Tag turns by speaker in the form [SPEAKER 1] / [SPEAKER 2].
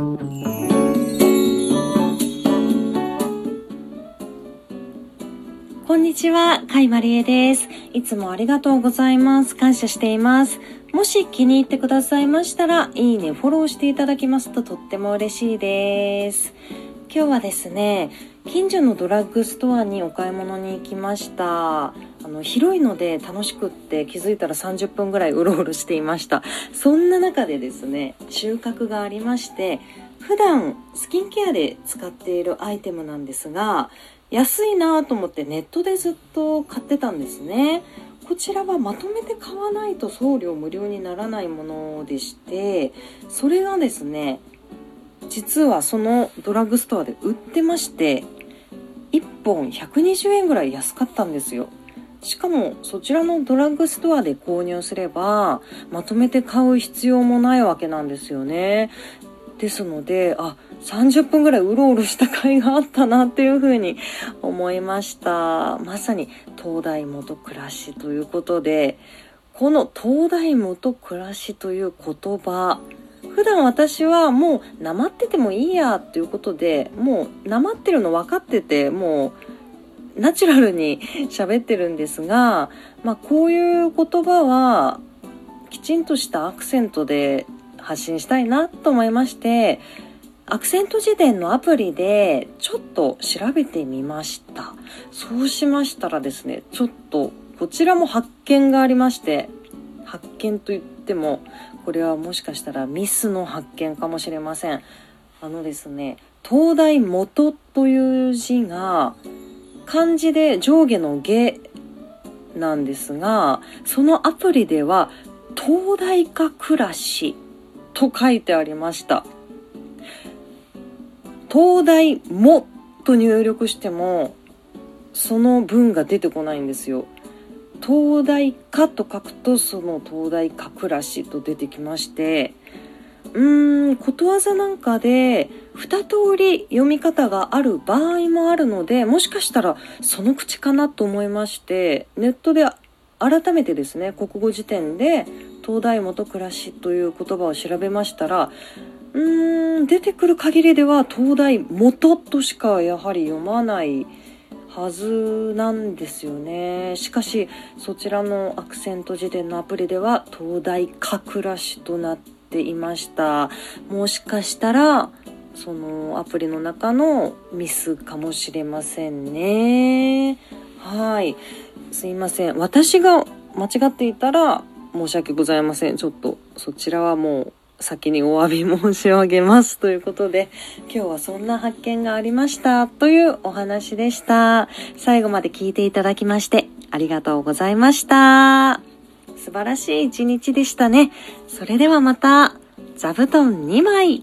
[SPEAKER 1] こんにちは、かいまりえです。いつもありがとうございます。感謝しています。もし気に入ってくださいましたら、いいね、フォローしていただきますととっても嬉しいです。今日はですね、近所のドラッグストアにお買い物に行きました。あの広いので楽しくって気づいたら30分ぐらいうろうろしていました。そんな中でですね収穫がありまして普段スキンケアで使っているアイテムなんですが安いなと思ってネットでずっと買ってたんですね。こちらはまとめて買わないと送料無料にならないものでしてそれがですね実はそのドラッグストアで売ってまして1本120円ぐらい安かったんですよ。しかもそちらのドラッグストアで購入すればまとめて買う必要もないわけなんですよね。ですのであ30分ぐらいうろうろした甲斐があったなっていうふうに思いました。まさに東大元暮らしということでこの東大元暮らしという言葉普段私はもうなまっててもいいやっていうことでもうなまってるの分かっててもうナチュラルに喋ってるんですが、まあ、こういう言葉はきちんとしたアクセントで発信したいなと思いましてアクセント辞典のアプリでちょっと調べてみました。そうしましたらですねちょっとこちらも発見がありまして発見といってもこれはもしかしたらミスの発見かもしれません。あのですね東大元という字が漢字で上下の下なんですがそのアプリでは東大か暮らしと書いてありました。東大もと入力してもその文が出てこないんですよ。東大かと書くとその東大か暮らしと出てきましてうーんことわざなんかで2通り読み方がある場合もあるのでもしかしたらその口かなと思いましてネットで改めてですね国語辞典で東大元暮らしという言葉を調べましたらうーん出てくる限りでは東大元としかやはり読まないはずなんですよね。しかしそちらのアクセント辞典のアプリでは東大か暮らしとなていましたもしかしたらそのアプリの中のミスかもしれませんねはいすいません私が間違っていたら申し訳ございません。ちょっとそちらはもう先にお詫び申し上げますということで今日はそんな発見がありましたというお話でした。最後まで聞いていただきましてありがとうございました。素晴らしい一日でしたね。それではまた座布団2枚。